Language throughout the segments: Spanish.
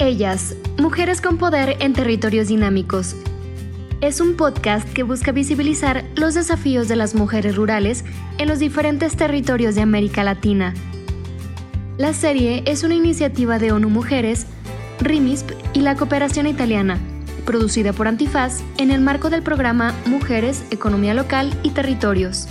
Ellas, Mujeres con Poder en Territorios Dinámicos. Es un podcast que busca visibilizar los desafíos de las mujeres rurales en los diferentes territorios de América Latina. La serie es una iniciativa de ONU Mujeres, RIMISP y la Cooperación Italiana, producida por Antifaz en el marco del programa Mujeres, Economía Local y Territorios.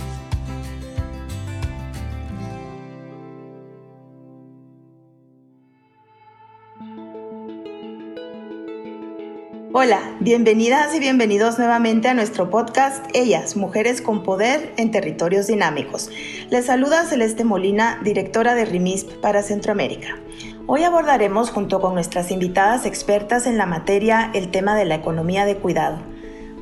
Hola, bienvenidas y bienvenidos nuevamente a nuestro podcast Ellas, Mujeres con Poder en Territorios Dinámicos. Les saluda Celeste Molina, directora de RIMISP para Centroamérica. Hoy abordaremos junto con nuestras invitadas expertas en la materia el tema de la economía de cuidado.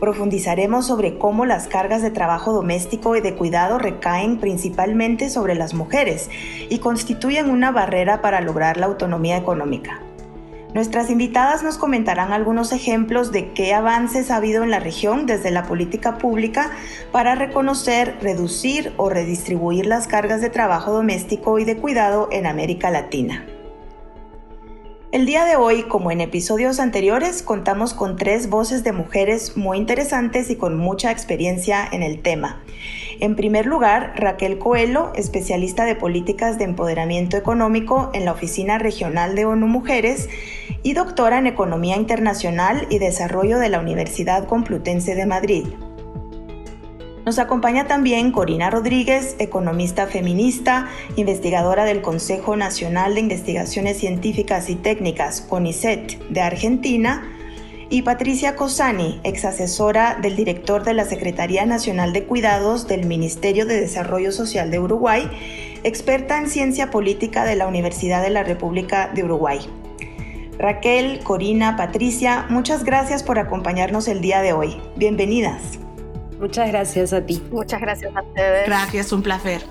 Profundizaremos sobre cómo las cargas de trabajo doméstico y de cuidado recaen principalmente sobre las mujeres y constituyen una barrera para lograr la autonomía económica. Nuestras invitadas nos comentarán algunos ejemplos de qué avances ha habido en la región desde la política pública para reconocer, reducir o redistribuir las cargas de trabajo doméstico y de cuidado en América Latina. El día de hoy, como en episodios anteriores, contamos con tres voces de mujeres muy interesantes y con mucha experiencia en el tema. En primer lugar, Raquel Coelho, especialista de políticas de empoderamiento económico en la Oficina Regional de ONU Mujeres y doctora en Economía Internacional y Desarrollo de la Universidad Complutense de Madrid. Nos acompaña también Corina Rodríguez, economista feminista, investigadora del Consejo Nacional de Investigaciones Científicas y Técnicas, CONICET, de Argentina, y Patricia Cosani, ex asesora del director de la Secretaría Nacional de Cuidados del Ministerio de Desarrollo Social de Uruguay, experta en ciencia política de la Universidad de la República de Uruguay. Raquel, Corina, Patricia, muchas gracias por acompañarnos el día de hoy. Bienvenidas. Muchas gracias a ti. Muchas gracias a ustedes. Gracias, un placer.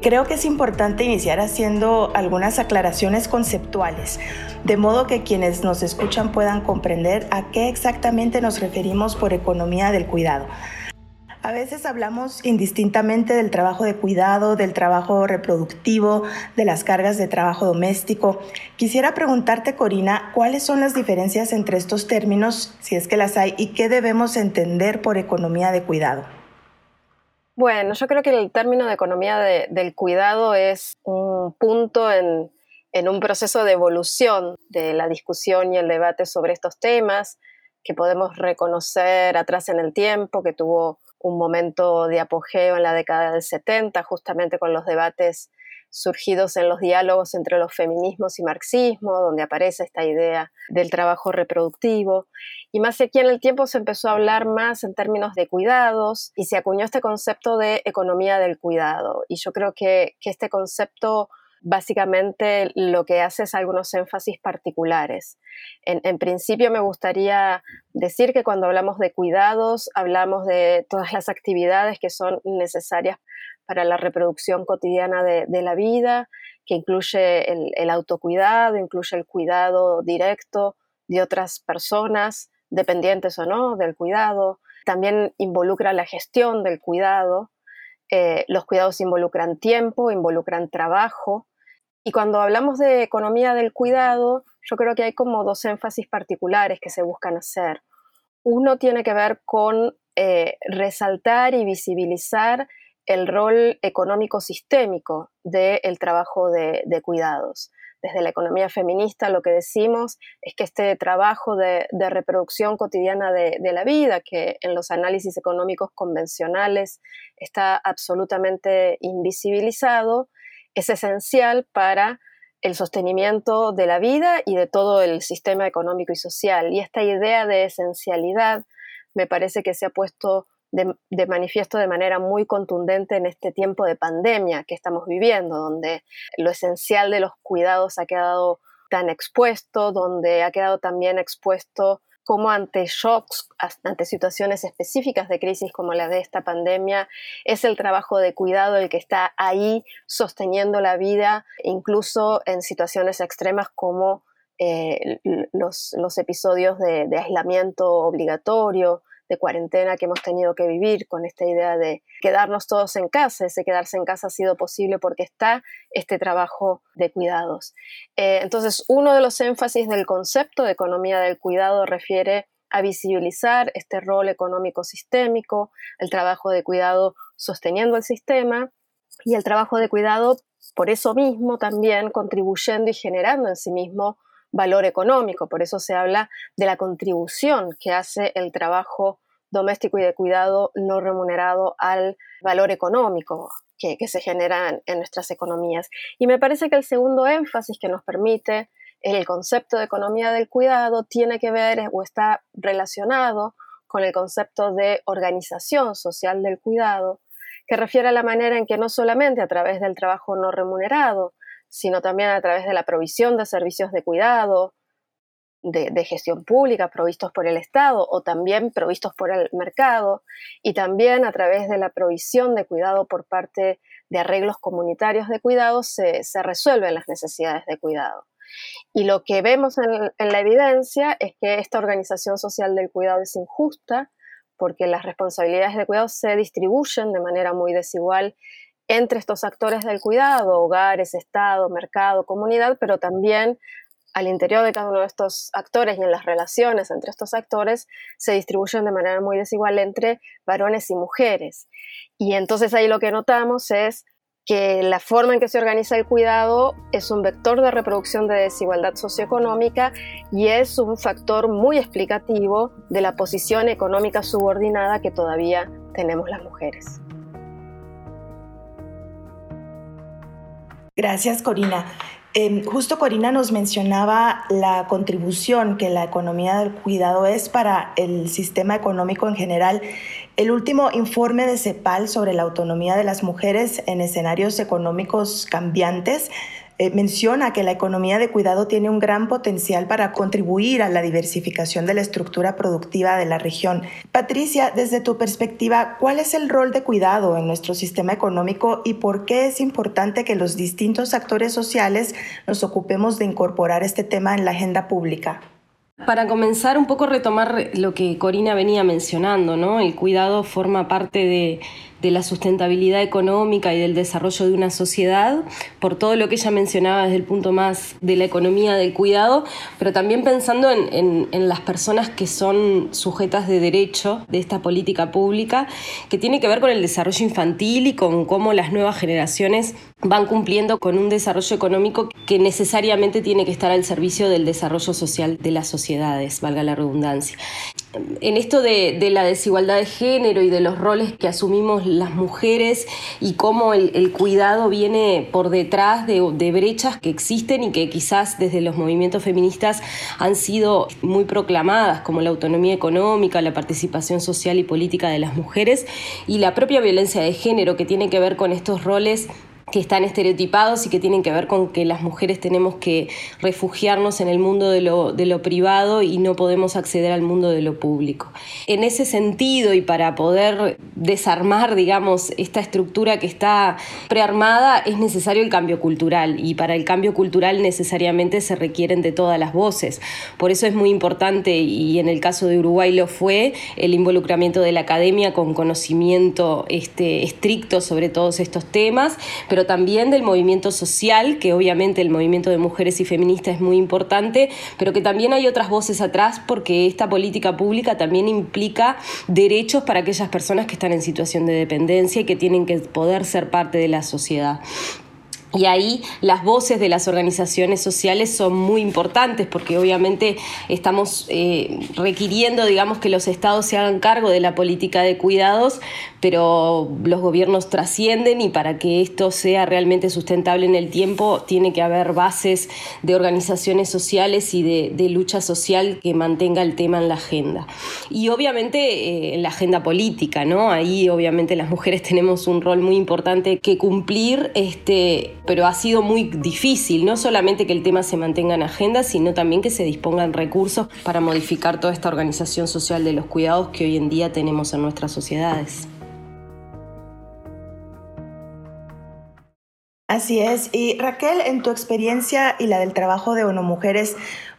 Creo que es importante iniciar haciendo algunas aclaraciones conceptuales, de modo que quienes nos escuchan puedan comprender a qué exactamente nos referimos por economía del cuidado. A veces hablamos indistintamente del trabajo de cuidado, del trabajo reproductivo, de las cargas de trabajo doméstico. Quisiera preguntarte, Corina, ¿cuáles son las diferencias entre estos términos, si es que las hay, y qué debemos entender por economía de cuidado? Bueno, yo creo que el término de economía del cuidado es un punto en, un proceso de evolución de la discusión y el debate sobre estos temas que podemos reconocer atrás en el tiempo, que tuvo un momento de apogeo en la década del 70, justamente con los debates surgidos en los diálogos entre los feminismos y marxismo, donde aparece esta idea del trabajo reproductivo. Y más aquí en el tiempo se empezó a hablar más en términos de cuidados y se acuñó este concepto de economía del cuidado. Y yo creo que, que este concepto básicamente lo que hace es algunos énfasis particulares. En, principio me gustaría decir que cuando hablamos de cuidados, hablamos de todas las actividades que son necesarias para la reproducción cotidiana de, la vida, que incluye el, autocuidado, incluye el cuidado directo de otras personas, dependientes o no del cuidado. También involucra la gestión del cuidado. Eh, los cuidados involucran tiempo, involucran trabajo, y cuando hablamos de economía del cuidado, yo creo que hay como dos énfasis particulares que se buscan hacer. Uno tiene que ver con eh, resaltar y visibilizar el rol económico sistémico del trabajo de, cuidados. Desde la economía feminista lo que decimos es que este trabajo de, reproducción cotidiana de, la vida, que en los análisis económicos convencionales está absolutamente invisibilizado, es esencial para el sostenimiento de la vida y de todo el sistema económico y social. Y esta idea de esencialidad me parece que se ha puesto de, manifiesto de manera muy contundente en este tiempo de pandemia que estamos viviendo, donde lo esencial de los cuidados ha quedado tan expuesto, donde ha quedado también expuesto cómo ante shocks, ante situaciones específicas de crisis como la de esta pandemia, es el trabajo de cuidado el que está ahí sosteniendo la vida, incluso en situaciones extremas como eh, los, episodios de, aislamiento obligatorio, de cuarentena que hemos tenido que vivir, con esta idea de quedarnos todos en casa. Ese quedarse en casa ha sido posible porque está este trabajo de cuidados. Eh, entonces, uno de los énfasis del concepto de economía del cuidado refiere a visibilizar este rol económico sistémico, el trabajo de cuidado sosteniendo el sistema y el trabajo de cuidado por eso mismo también contribuyendo y generando en sí mismo valor económico. Por eso se habla de la contribución que hace el trabajo doméstico y de cuidado no remunerado al valor económico que, se genera en, nuestras economías. Y me parece que el segundo énfasis que nos permite el concepto de economía del cuidado tiene que ver o está relacionado con el concepto de organización social del cuidado, que refiere a la manera en que no solamente a través del trabajo no remunerado, sino también a través de la provisión de servicios de cuidado, de, gestión pública provistos por el Estado o también provistos por el mercado, y también a través de la provisión de cuidado por parte de arreglos comunitarios de cuidado se, resuelven las necesidades de cuidado. Y lo que vemos en, la evidencia es que esta organización social del cuidado es injusta, porque las responsabilidades de cuidado se distribuyen de manera muy desigual entre estos actores del cuidado, hogares, Estado, mercado, comunidad, pero también al interior de cada uno de estos actores y en las relaciones entre estos actores se distribuyen de manera muy desigual entre varones y mujeres. Y entonces ahí lo que notamos es que la forma en que se organiza el cuidado es un vector de reproducción de desigualdad socioeconómica y es un factor muy explicativo de la posición económica subordinada que todavía tenemos las mujeres. Gracias, Corina. Em, justo Corina nos mencionaba la contribución que la economía del cuidado es para el sistema económico en general. El último informe de CEPAL sobre la autonomía de las mujeres en escenarios económicos cambiantes eh, menciona que la economía de cuidado tiene un gran potencial para contribuir a la diversificación de la estructura productiva de la región. Patricia, desde tu perspectiva, ¿cuál es el rol de cuidado en nuestro sistema económico y por qué es importante que los distintos actores sociales nos ocupemos de incorporar este tema en la agenda pública? Para comenzar, un poco retomar lo que Corina venía mencionando, ¿no? El cuidado forma parte de, de la sustentabilidad económica y del desarrollo de una sociedad, por todo lo que ella mencionaba desde el punto más de la economía del cuidado, pero también pensando en, las personas que son sujetas de derecho de esta política pública, que tiene que ver con el desarrollo infantil y con cómo las nuevas generaciones van cumpliendo con un desarrollo económico que necesariamente tiene que estar al servicio del desarrollo social de las sociedades, valga la redundancia. En esto de, la desigualdad de género y de los roles que asumimos las mujeres y cómo el, cuidado viene por detrás de, de, brechas que existen y que quizás desde los movimientos feministas han sido muy proclamadas, como la autonomía económica, la participación social y política de las mujeres y la propia violencia de género que tiene que ver con estos roles que están estereotipados y que tienen que ver con que las mujeres tenemos que refugiarnos en el mundo de lo, de lo privado y no podemos acceder al mundo de lo público. En ese sentido y para poder desarmar, digamos, esta estructura que está prearmada, es necesario el cambio cultural y para el cambio cultural necesariamente se requieren de todas las voces. Por eso es muy importante, y en el caso de Uruguay lo fue, el involucramiento de la academia con conocimiento este, estricto sobre todos estos temas, pero también del movimiento social, que obviamente el movimiento de mujeres y feministas es muy importante, pero que también hay otras voces atrás porque esta política pública también implica derechos para aquellas personas que están en situación de dependencia y que tienen que poder ser parte de la sociedad. Y ahí las voces de las organizaciones sociales son muy importantes porque obviamente estamos eh, requiriendo, digamos, que los estados se hagan cargo de la política de cuidados, pero los gobiernos trascienden y para que esto sea realmente sustentable en el tiempo tiene que haber bases de organizaciones sociales y de, lucha social que mantenga el tema en la agenda. Y obviamente eh, en la agenda política, ¿no? Ahí obviamente las mujeres tenemos un rol muy importante que cumplir, este, pero ha sido muy difícil, no solamente que el tema se mantenga en agenda, sino también que se dispongan recursos para modificar toda esta organización social de los cuidados que hoy en día tenemos en nuestras sociedades. Así es. Y Raquel, en tu experiencia y la del trabajo de ONU Mujeres,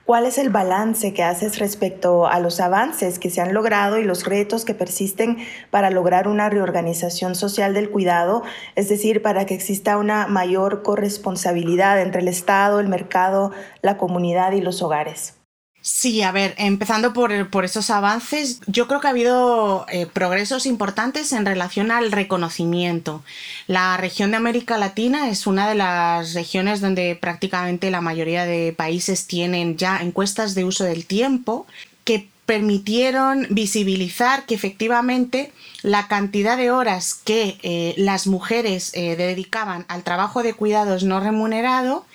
¿Cuál es el balance que haces respecto a los avances que se han logrado y los retos que persisten para lograr una reorganización social del cuidado, es decir, para que exista una mayor corresponsabilidad entre el Estado, el mercado, la comunidad y los hogares? Sí, a ver, empezando por, por esos avances, yo creo que ha habido eh, progresos importantes en relación al reconocimiento. La región de América Latina es una de las regiones donde prácticamente la mayoría de países tienen ya encuestas de uso del tiempo que permitieron visibilizar que efectivamente la cantidad de horas que eh, las mujeres eh, dedicaban al trabajo de cuidados no remunerado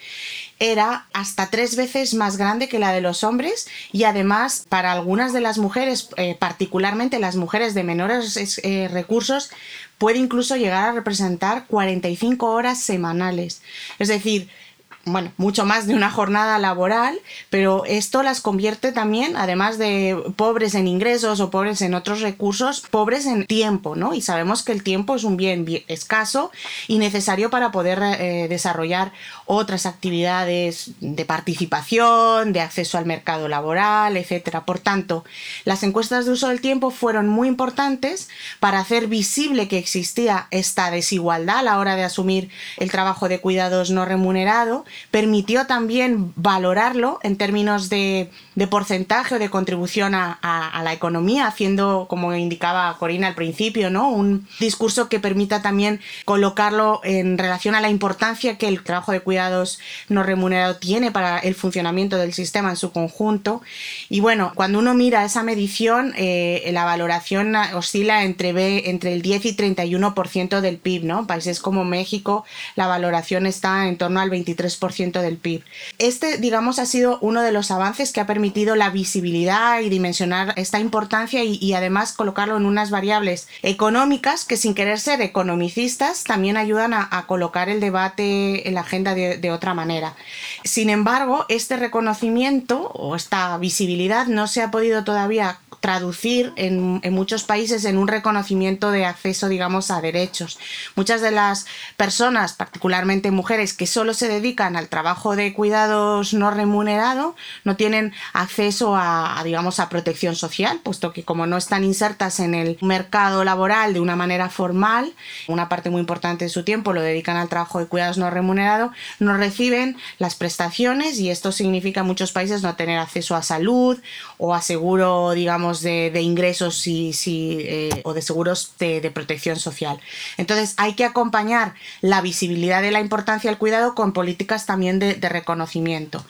era hasta tres veces más grande que la de los hombres y además para algunas de las mujeres, eh, particularmente las mujeres de menores eh, recursos, puede incluso llegar a representar 45 horas semanales. Es decir, bueno, mucho más de una jornada laboral, pero esto las convierte también, además de pobres en ingresos o pobres en otros recursos, pobres en tiempo, ¿no? Y sabemos que el tiempo es un bien, escaso y necesario para poder eh, desarrollar otras actividades de participación, de acceso al mercado laboral, etc. Por tanto, las encuestas de uso del tiempo fueron muy importantes para hacer visible que existía esta desigualdad a la hora de asumir el trabajo de cuidados no remunerado permitió también valorarlo en términos de, porcentaje o de contribución a, la economía, haciendo, como indicaba Corina al principio, ¿no? un discurso que permita también colocarlo en relación a la importancia que el trabajo de cuidados no remunerado tiene para el funcionamiento del sistema en su conjunto. Y bueno, cuando uno mira esa medición, eh, la valoración oscila entre, entre el 10 y 31% del PIB, ¿no? Países como México, la valoración está en torno al 23% del PIB. Este, digamos, ha sido uno de los avances que ha permitido la visibilidad y dimensionar esta importancia y, además colocarlo en unas variables económicas que sin querer ser economicistas también ayudan a, colocar el debate en la agenda de, otra manera. Sin embargo, este reconocimiento o esta visibilidad no se ha podido todavía traducir en, en, muchos países en un reconocimiento de acceso, digamos, a derechos. Muchas de las personas, particularmente mujeres, que solo se dedican al trabajo de cuidados no remunerado, no tienen acceso a, digamos, a protección social, puesto que como no están insertas en el mercado laboral de una manera formal, una parte muy importante de su tiempo lo dedican al trabajo de cuidados no remunerado, no reciben las prestaciones y esto significa en muchos países no tener acceso a salud o a seguro, digamos, de, ingresos y, eh, o de seguros de, protección social. Entonces hay que acompañar la visibilidad de la importancia del cuidado con políticas también de, reconocimiento.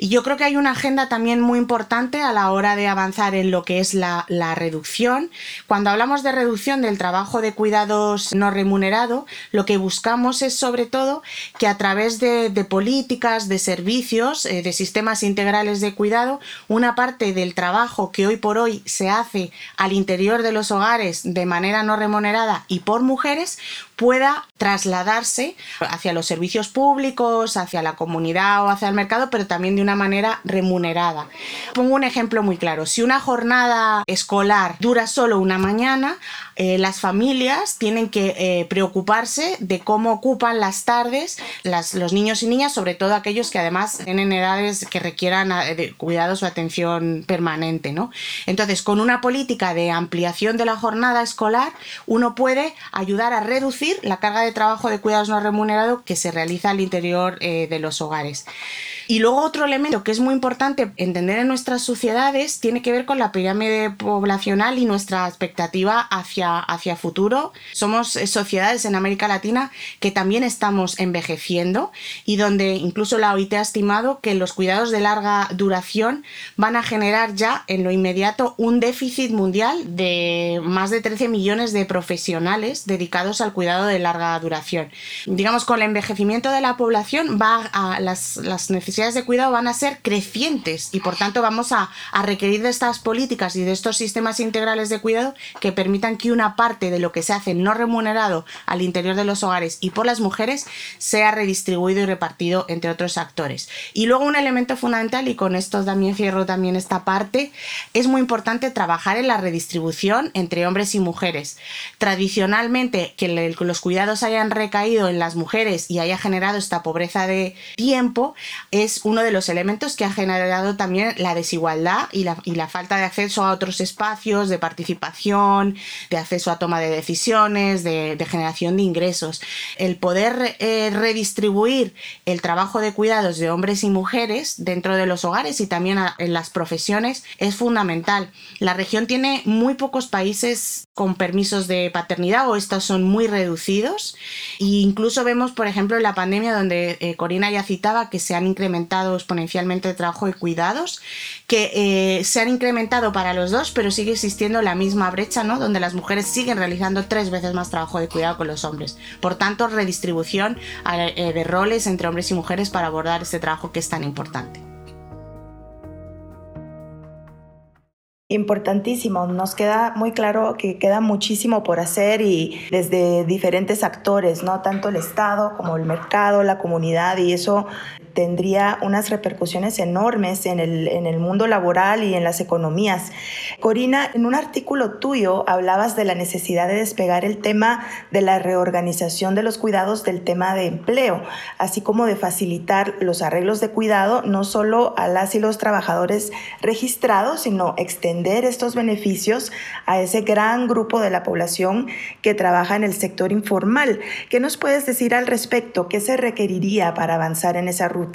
Y yo creo que hay una agenda también muy importante a la hora de avanzar en lo que es la, reducción. Cuando hablamos de reducción del trabajo de cuidados no remunerado, lo que buscamos es sobre todo que a través de, políticas, de servicios, eh, de sistemas integrales de cuidado, una parte del trabajo que hoy por hoy se hace al interior de los hogares de manera no remunerada y por mujeres pueda trasladarse hacia los servicios públicos, hacia la comunidad o hacia el mercado, pero también de una manera remunerada. Pongo un ejemplo muy claro. Si una jornada escolar dura solo una mañana, eh, las familias tienen que eh, preocuparse de cómo ocupan las tardes los niños y niñas, sobre todo aquellos que además tienen edades que requieran eh, de cuidados o atención permanente. ¿no? Entonces, con una política de ampliación de la jornada escolar, uno puede ayudar a reducir la carga de trabajo de cuidados no remunerado que se realiza al interior de los hogares. Y luego otro elemento que es muy importante entender en nuestras sociedades tiene que ver con la pirámide poblacional y nuestra expectativa hacia, hacia futuro. Somos eh, sociedades en América Latina que también estamos envejeciendo y donde incluso la OIT ha estimado que los cuidados de larga duración van a generar ya en lo inmediato un déficit mundial de más de 13 millones de profesionales dedicados al cuidado de larga duración. Digamos, con el envejecimiento de la población va a las, necesidades de cuidado van a ser crecientes y por tanto vamos a, requerir de estas políticas y de estos sistemas integrales de cuidado que permitan que una parte de lo que se hace no remunerado al interior de los hogares y por las mujeres sea redistribuido y repartido entre otros actores. Y luego un elemento fundamental, y con esto también cierro también esta parte, es muy importante trabajar en la redistribución entre hombres y mujeres. Tradicionalmente, que los cuidados hayan recaído en las mujeres y haya generado esta pobreza de tiempo es uno de los elementos que ha generado también la desigualdad y la, y la falta de acceso a otros espacios de participación, de acceso a toma de decisiones, de, generación de ingresos. El poder eh, redistribuir el trabajo de cuidados de hombres y mujeres dentro de los hogares y también en las profesiones es fundamental. La región tiene muy pocos países con permisos de paternidad o estos son muy reducidos. E incluso vemos, por ejemplo, en la pandemia donde eh, Corina ya citaba que se han incrementado exponencialmente el trabajo de cuidados, que eh, se han incrementado para los dos, pero sigue existiendo la misma brecha, ¿no? Donde las mujeres siguen realizando tres veces más trabajo de cuidado con los hombres. Por tanto, redistribución eh, de roles entre hombres y mujeres para abordar este trabajo que es tan importante. Importantísimo, nos queda muy claro que queda muchísimo por hacer y desde diferentes actores, ¿no? Tanto el Estado como el mercado, la comunidad y eso tendría unas repercusiones enormes en el, en el mundo laboral y en las economías. Corina, en un artículo tuyo hablabas de la necesidad de despegar el tema de la reorganización de los cuidados del tema de empleo, así como de facilitar los arreglos de cuidado no solo a las y los trabajadores registrados, sino extender estos beneficios a ese gran grupo de la población que trabaja en el sector informal. ¿Qué nos puedes decir al respecto? ¿Qué se requeriría para avanzar en esa ruta?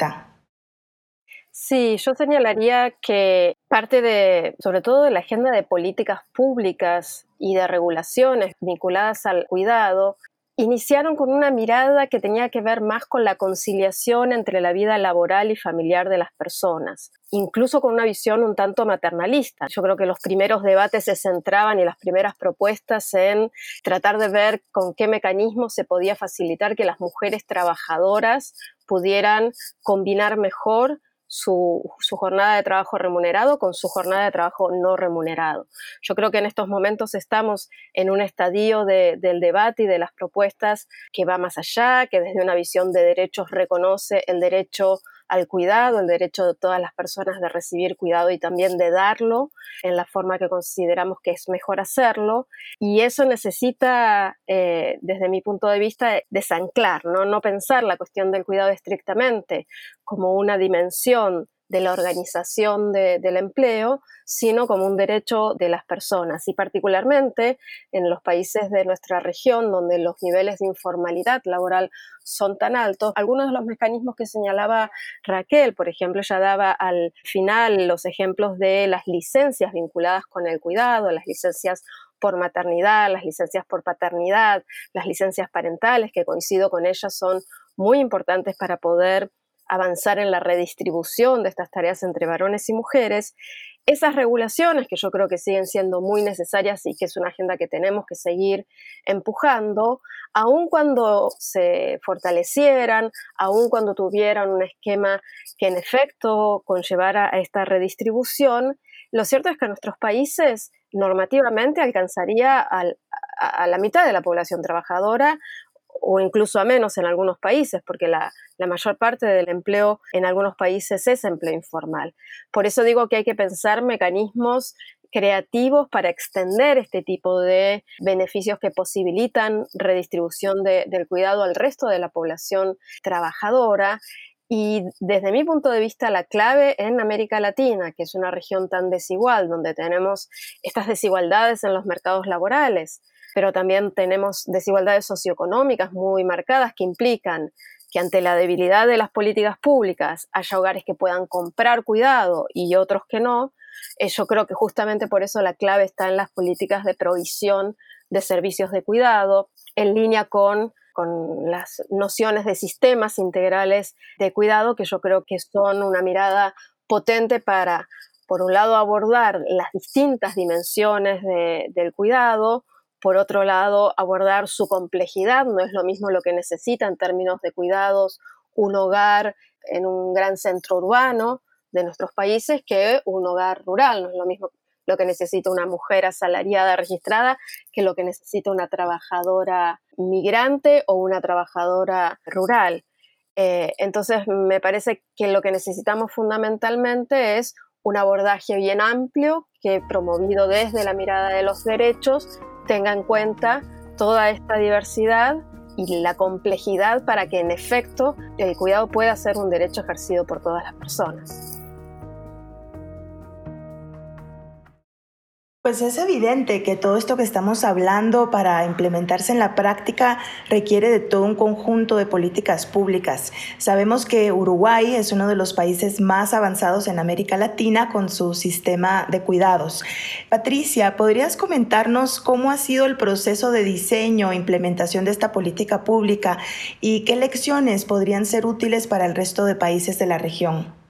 Sí, yo señalaría que parte de, sobre todo de la agenda de políticas públicas y de regulaciones vinculadas al cuidado, iniciaron con una mirada que tenía que ver más con la conciliación entre la vida laboral y familiar de las personas, incluso con una visión un tanto maternalista. Yo creo que los primeros debates se centraban y las primeras propuestas en tratar de ver con qué mecanismos se podía facilitar que las mujeres trabajadoras pudieran combinar mejor su, jornada de trabajo remunerado con su jornada de trabajo no remunerado. Yo creo que en estos momentos estamos en un estadio del debate y de las propuestas que va más allá, que desde una visión de derechos reconoce el derecho al cuidado, el derecho de todas las personas de recibir cuidado y también de darlo en la forma que consideramos que es mejor hacerlo. Y eso necesita, eh, desde mi punto de vista, desanclar, ¿no? no pensar la cuestión del cuidado estrictamente como una dimensión de la organización del empleo, sino como un derecho de las personas. Y particularmente en los países de nuestra región, donde los niveles de informalidad laboral son tan altos, algunos de los mecanismos que señalaba Raquel, por ejemplo, ya daba al final los ejemplos de las licencias vinculadas con el cuidado, las licencias por maternidad, las licencias por paternidad, las licencias parentales, que coincido con ellas, son muy importantes para poder avanzar en la redistribución de estas tareas entre varones y mujeres, esas regulaciones que yo creo que siguen siendo muy necesarias y que es una agenda que tenemos que seguir empujando, aun cuando se fortalecieran, aun cuando tuvieran un esquema que en efecto conllevara a esta redistribución, lo cierto es que nuestros países normativamente alcanzaría a la mitad de la población trabajadora o incluso a menos en algunos países, porque la, mayor parte del empleo en algunos países es empleo informal. Por eso digo que hay que pensar mecanismos creativos para extender este tipo de beneficios que posibilitan redistribución del cuidado al resto de la población trabajadora. Y desde mi punto de vista, la clave en América Latina, que es una región tan desigual, donde tenemos estas desigualdades en los mercados laborales, pero también tenemos desigualdades socioeconómicas muy marcadas que implican que ante la debilidad de las políticas públicas haya hogares que puedan comprar cuidado y otros que no, eh, yo creo que justamente por eso la clave está en las políticas de provisión de servicios de cuidado, en línea con, con las nociones de sistemas integrales de cuidado, que yo creo que son una mirada potente para, por un lado, abordar las distintas dimensiones del cuidado, por otro lado, abordar su complejidad, no es lo mismo lo que necesita en términos de cuidados un hogar en un gran centro urbano de nuestros países que un hogar rural, no es lo mismo lo que necesita una mujer asalariada registrada que lo que necesita una trabajadora migrante o una trabajadora rural. Eh, entonces, me parece que lo que necesitamos fundamentalmente es un abordaje bien amplio que promovido desde la mirada de los derechos tenga en cuenta toda esta diversidad y la complejidad para que en efecto el cuidado pueda ser un derecho ejercido por todas las personas. Pues es evidente que todo esto que estamos hablando para implementarse en la práctica requiere de todo un conjunto de políticas públicas. Sabemos que Uruguay es uno de los países más avanzados en América Latina con su sistema de cuidados. Patricia, ¿podrías comentarnos cómo ha sido el proceso de diseño e implementación de esta política pública y qué lecciones podrían ser útiles para el resto de países de la región?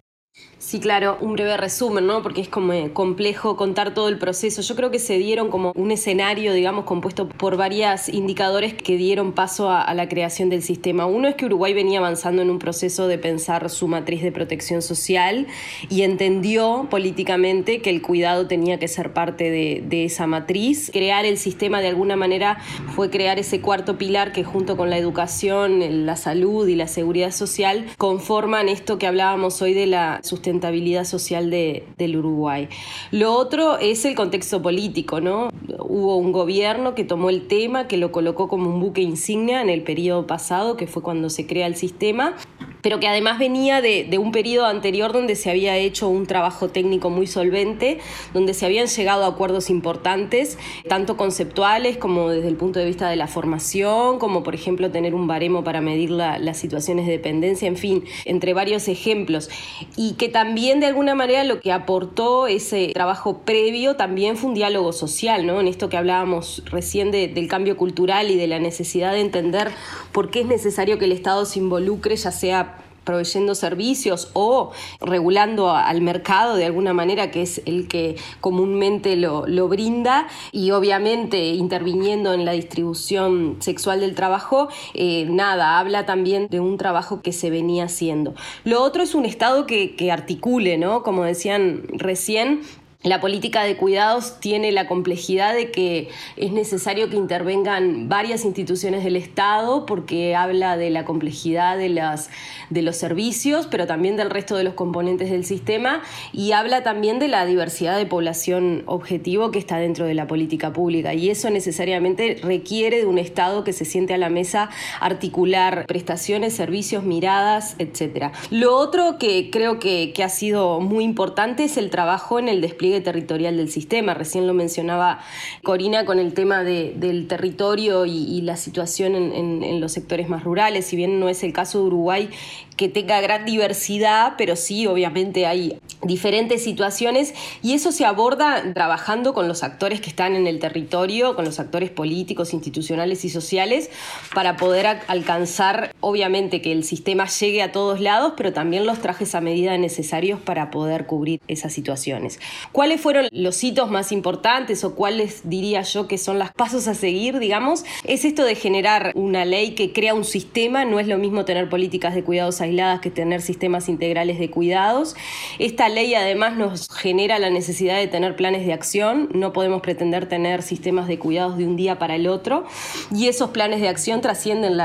Sí, claro, un breve resumen, ¿no? Porque es como eh, complejo contar todo el proceso. Yo creo que se dieron como un escenario, digamos, compuesto por varios indicadores que dieron paso a, la creación del sistema. Uno es que Uruguay venía avanzando en un proceso de pensar su matriz de protección social y entendió políticamente que el cuidado tenía que ser parte de, de esa matriz. Crear el sistema de alguna manera fue crear ese cuarto pilar que junto con la educación, la salud y la seguridad social conforman esto que hablábamos hoy de la sustentabilidad sustentabilidad social de, del Uruguay. Lo otro es el contexto político, ¿no? Hubo un gobierno que tomó el tema, que lo colocó como un buque insignia en el periodo pasado, que fue cuando se crea el sistema, pero que además venía de, de, un periodo anterior donde se había hecho un trabajo técnico muy solvente, donde se habían llegado a acuerdos importantes, tanto conceptuales como desde el punto de vista de la formación, como por ejemplo tener un baremo para medir la, las situaciones de dependencia, en fin, entre varios ejemplos. Y que también de alguna manera lo que aportó ese trabajo previo también fue un diálogo social, ¿no? En esto que hablábamos recién del cambio cultural y de la necesidad de entender por qué es necesario que el Estado se involucre, ya sea proveyendo servicios o regulando al mercado de alguna manera, que es el que comúnmente lo, brinda, y obviamente interviniendo en la distribución sexual del trabajo, eh, nada, habla también de un trabajo que se venía haciendo. Lo otro es un Estado que, que articule, ¿no? Como decían recién, la política de cuidados tiene la complejidad de que es necesario que intervengan varias instituciones del Estado porque habla de la complejidad de, los servicios, pero también del resto de los componentes del sistema y habla también de la diversidad de población objetivo que está dentro de la política pública y eso necesariamente requiere de un Estado que se siente a la mesa articular prestaciones, servicios, miradas, etc. Lo otro que creo que ha sido muy importante es el trabajo en el despliegue territorial del sistema. Recién lo mencionaba Corina con el tema del territorio y, la situación en, los sectores más rurales. Si bien no es el caso de Uruguay, que tenga gran diversidad, pero sí, obviamente hay diferentes situaciones y eso se aborda trabajando con los actores que están en el territorio, con los actores políticos, institucionales y sociales, para poder alcanzar, obviamente, que el sistema llegue a todos lados, pero también los trajes a medida necesarios para poder cubrir esas situaciones. ¿Cuáles fueron los hitos más importantes o cuáles diría yo que son los pasos a seguir, digamos? Es esto de generar una ley que crea un sistema, no es lo mismo tener políticas de cuidados aisladas que tener sistemas integrales de cuidados. Esta ley además nos genera la necesidad de tener planes de acción, no podemos pretender tener sistemas de cuidados de un día para el otro. Y esos planes de acción trascienden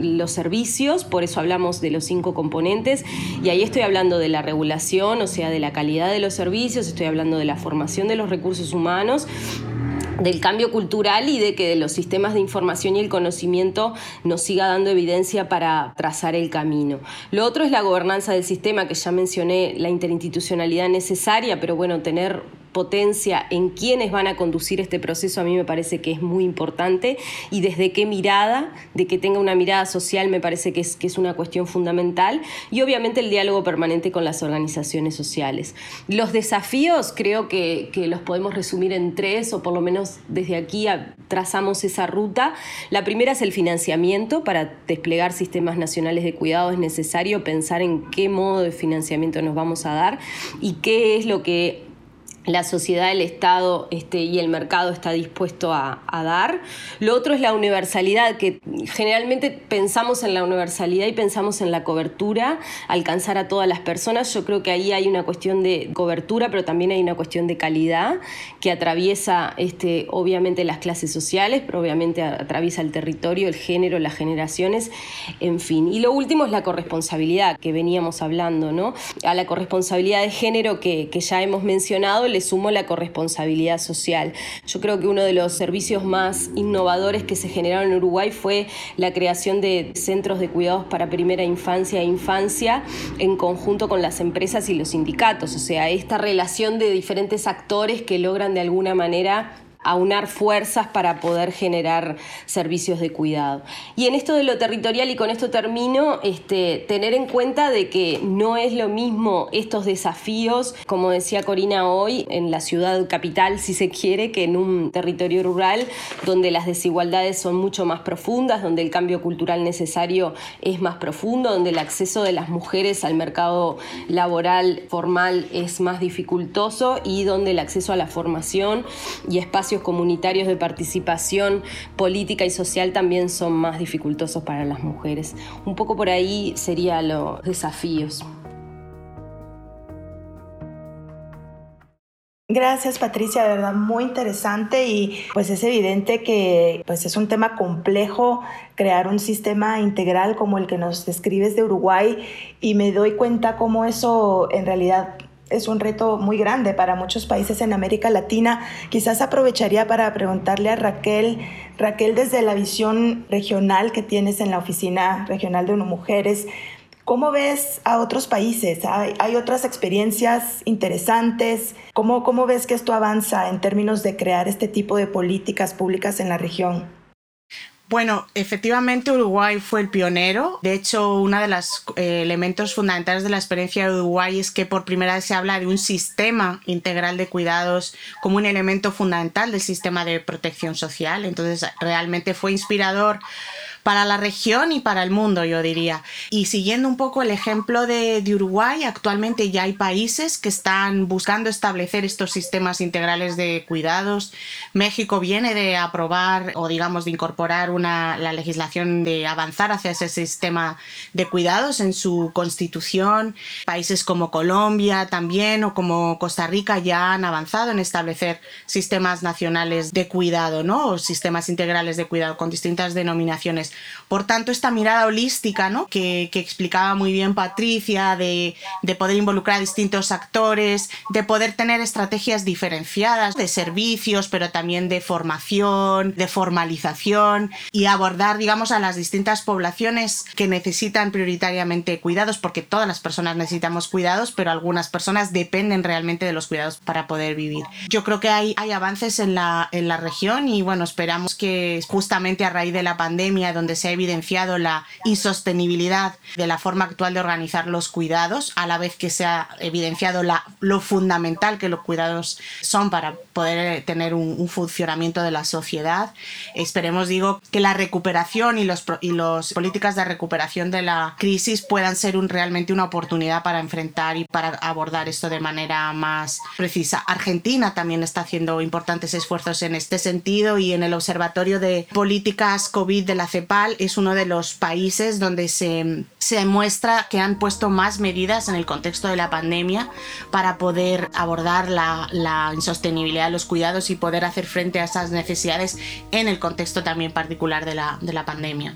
los servicios, por eso hablamos de los cinco componentes. Y ahí estoy hablando de la regulación, o sea, de la calidad de los servicios, estoy hablando de la formación de los recursos humanos del cambio cultural y de que los sistemas de información y el conocimiento nos siga dando evidencia para trazar el camino. Lo otro es la gobernanza del sistema, que ya mencioné la interinstitucionalidad necesaria, pero bueno, tener potencia en quiénes van a conducir este proceso a mí me parece que es muy importante y desde qué mirada, de que tenga una mirada social me parece que es, que es una cuestión fundamental y obviamente el diálogo permanente con las organizaciones sociales. Los desafíos creo que, que los podemos resumir en tres o por lo menos desde aquí trazamos esa ruta. La primera es el financiamiento. Para desplegar sistemas nacionales de cuidado es necesario pensar en qué modo de financiamiento nos vamos a dar y qué es lo que la sociedad, el Estado este, y el mercado está dispuesto a, dar. Lo otro es la universalidad, que generalmente pensamos en la universalidad y pensamos en la cobertura, alcanzar a todas las personas. Yo creo que ahí hay una cuestión de cobertura, pero también hay una cuestión de calidad que atraviesa este, obviamente las clases sociales, pero obviamente atraviesa el territorio, el género, las generaciones, en fin. Y lo último es la corresponsabilidad que veníamos hablando, ¿no? A la corresponsabilidad de género que, que ya hemos mencionado le sumo la corresponsabilidad social. Yo creo que uno de los servicios más innovadores que se generaron en Uruguay fue la creación de centros de cuidados para primera infancia e infancia en conjunto con las empresas y los sindicatos. O sea, esta relación de diferentes actores que logran de alguna manera aunar fuerzas para poder generar servicios de cuidado. Y en esto de lo territorial, y con esto termino, este, tener en cuenta de que no es lo mismo estos desafíos, como decía Corina hoy, en la ciudad capital, si se quiere, que en un territorio rural donde las desigualdades son mucho más profundas, donde el cambio cultural necesario es más profundo, donde el acceso de las mujeres al mercado laboral formal es más dificultoso y donde el acceso a la formación y espacios comunitarios de participación política y social también son más dificultosos para las mujeres. Un poco por ahí serían los desafíos. Gracias Patricia, de verdad muy interesante y pues es evidente que pues es un tema complejo crear un sistema integral como el que nos describes de Uruguay y me doy cuenta cómo eso en realidad es un reto muy grande para muchos países en América Latina. Quizás aprovecharía para preguntarle a Raquel, Raquel, desde la visión regional que tienes en la Oficina Regional de Uno Mujeres, ¿cómo ves a otros países? ¿Hay, otras experiencias interesantes? ¿Cómo, ¿Cómo ves que esto avanza en términos de crear este tipo de políticas públicas en la región? Bueno, efectivamente Uruguay fue el pionero. De hecho, uno de los eh, elementos fundamentales de la experiencia de Uruguay es que por primera vez se habla de un sistema integral de cuidados como un elemento fundamental del sistema de protección social. Entonces, realmente fue inspirador para la región y para el mundo, yo diría. Y siguiendo un poco el ejemplo de, Uruguay, actualmente ya hay países que están buscando establecer estos sistemas integrales de cuidados. México viene de aprobar o digamos de incorporar una, la legislación de avanzar hacia ese sistema de cuidados en su constitución. Países como Colombia también o como Costa Rica ya han avanzado en establecer sistemas nacionales de cuidado, ¿no? O sistemas integrales de cuidado con distintas denominaciones. Por tanto, esta mirada holística ¿no? que, explicaba muy bien Patricia, de, poder involucrar a distintos actores, de poder tener estrategias diferenciadas de servicios, pero también de formación, de formalización y abordar, digamos, a las distintas poblaciones que necesitan prioritariamente cuidados, porque todas las personas necesitamos cuidados, pero algunas personas dependen realmente de los cuidados para poder vivir. Yo creo que hay, hay avances en la, en la región y bueno, esperamos que justamente a raíz de la pandemia, donde se ha evidenciado la insostenibilidad de la forma actual de organizar los cuidados, a la vez que se ha evidenciado lo fundamental que los cuidados son para poder tener un, funcionamiento de la sociedad. Esperemos, digo, que la recuperación y los, y los políticas de recuperación de la crisis puedan ser realmente una oportunidad para enfrentar y para abordar esto de manera más precisa. Argentina también está haciendo importantes esfuerzos en este sentido y en el Observatorio de Políticas COVID de la CEPA es uno de los países donde se, se muestra que han puesto más medidas en el contexto de la pandemia para poder abordar la, la insostenibilidad de los cuidados y poder hacer frente a esas necesidades en el contexto también particular de la, de la pandemia.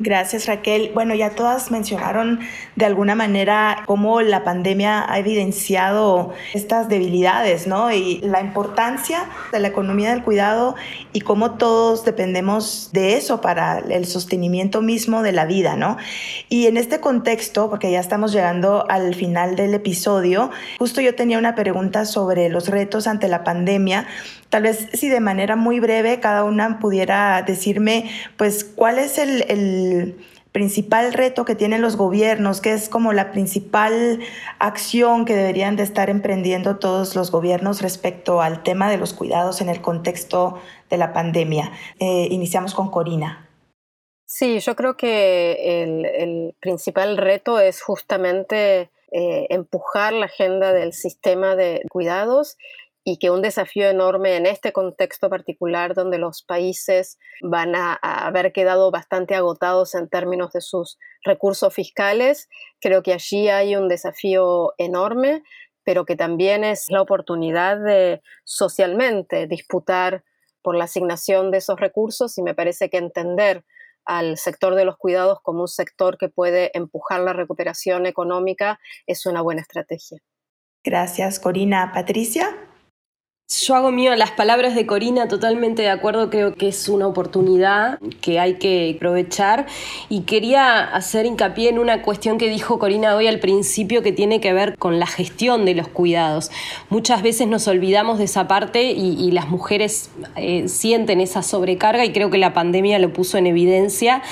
Gracias Raquel. Bueno, ya todas mencionaron de alguna manera cómo la pandemia ha evidenciado estas debilidades, ¿no? Y la importancia de la economía del cuidado y cómo todos dependemos de eso para el sostenimiento mismo de la vida, ¿no? Y en este contexto, porque ya estamos llegando al final del episodio, justo yo tenía una pregunta sobre los retos ante la pandemia Tal vez si de manera muy breve cada una pudiera decirme, pues, cuál es el, principal reto que tienen los gobiernos, qué es como la principal acción que deberían de estar emprendiendo todos los gobiernos respecto al tema de los cuidados en el contexto de la pandemia. Eh, iniciamos con Corina. Sí, yo creo que el, principal reto es justamente eh, empujar la agenda del sistema de cuidados y que un desafío enorme en este contexto particular donde los países van a, haber quedado bastante agotados en términos de sus recursos fiscales. Creo que allí hay un desafío enorme, pero que también es la oportunidad de socialmente disputar por la asignación de esos recursos y me parece que entender al sector de los cuidados como un sector que puede empujar la recuperación económica es una buena estrategia. Gracias, Corina. Patricia. Yo hago mío las palabras de Corina, totalmente de acuerdo, creo que es una oportunidad que hay que aprovechar y quería hacer hincapié en una cuestión que dijo Corina hoy al principio que tiene que ver con la gestión de los cuidados. Muchas veces nos olvidamos de esa parte y, las mujeres eh, sienten esa sobrecarga y creo que la pandemia lo puso en evidencia,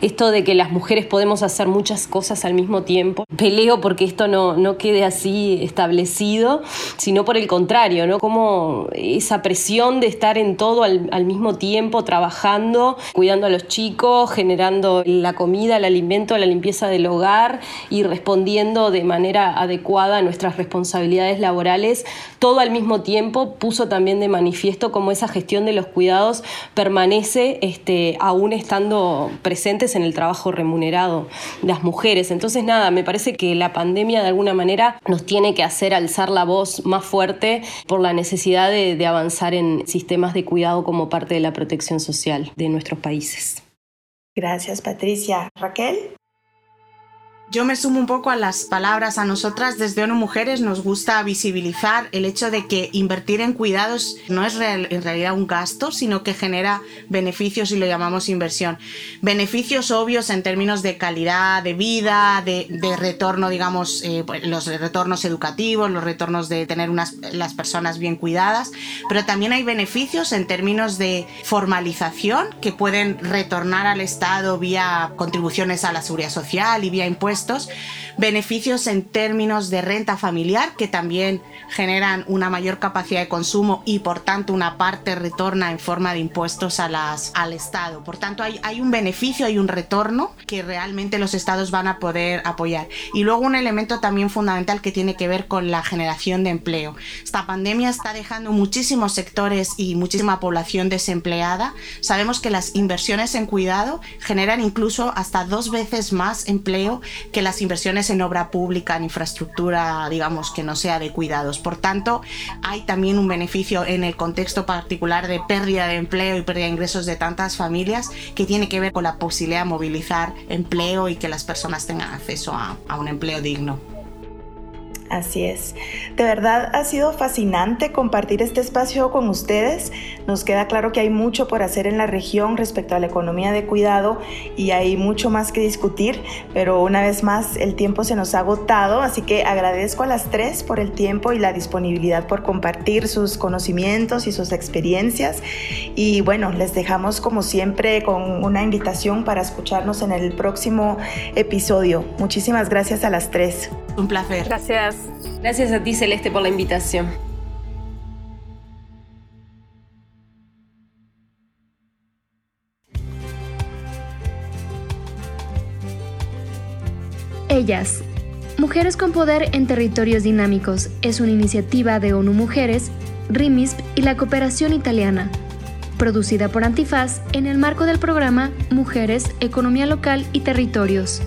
esto de que las mujeres podemos hacer muchas cosas al mismo tiempo. Peleo porque esto no, no quede así establecido, sino por el contrario, ¿no? Como esa presión de estar en todo al, mismo tiempo, trabajando, cuidando a los chicos, generando la comida, el alimento, la limpieza del hogar y respondiendo de manera adecuada a nuestras responsabilidades laborales, todo al mismo tiempo puso también de manifiesto cómo esa gestión de los cuidados permanece este, aún estando presentes en el trabajo remunerado las mujeres. Entonces, nada, me parece que la pandemia de alguna manera nos tiene que hacer alzar la voz más fuerte por la necesidad de, avanzar en sistemas de cuidado como parte de la protección social de nuestros países. Gracias, Patricia. Raquel. Yo me sumo un poco a las palabras. A nosotras desde ONU Mujeres nos gusta visibilizar el hecho de que invertir en cuidados no es en realidad un gasto, sino que genera beneficios y lo llamamos inversión. Beneficios obvios en términos de calidad de vida, de, retorno, digamos, eh, pues, los retornos educativos, los retornos de tener unas, las personas bien cuidadas, pero también hay beneficios en términos de formalización que pueden retornar al Estado vía contribuciones a la seguridad social y vía impuestos restos beneficios en términos de renta familiar que también generan una mayor capacidad de consumo y por tanto una parte retorna en forma de impuestos a las, al Estado. Por tanto hay, hay un beneficio, hay un retorno que realmente los Estados van a poder apoyar. Y luego un elemento también fundamental que tiene que ver con la generación de empleo. Esta pandemia está dejando muchísimos sectores y muchísima población desempleada. Sabemos que las inversiones en cuidado generan incluso hasta dos veces más empleo que las inversiones en obra pública, en infraestructura, digamos, que no sea de cuidados. Por tanto, hay también un beneficio en el contexto particular de pérdida de empleo y pérdida de ingresos de tantas familias que tiene que ver con la posibilidad de movilizar empleo y que las personas tengan acceso a, a un empleo digno. Así es. De verdad ha sido fascinante compartir este espacio con ustedes. Nos queda claro que hay mucho por hacer en la región respecto a la economía de cuidado y hay mucho más que discutir, pero una vez más el tiempo se nos ha agotado, así que agradezco a las tres por el tiempo y la disponibilidad por compartir sus conocimientos y sus experiencias. Y bueno, les dejamos como siempre con una invitación para escucharnos en el próximo episodio. Muchísimas gracias a las tres. Un placer. Gracias. A ti, Celeste, por la invitación. Ellas. Mujeres con Poder en Territorios Dinámicos es una iniciativa de ONU Mujeres, RIMISP y la Cooperación Italiana, producida por Antifaz en el marco del programa Mujeres, Economía Local y Territorios.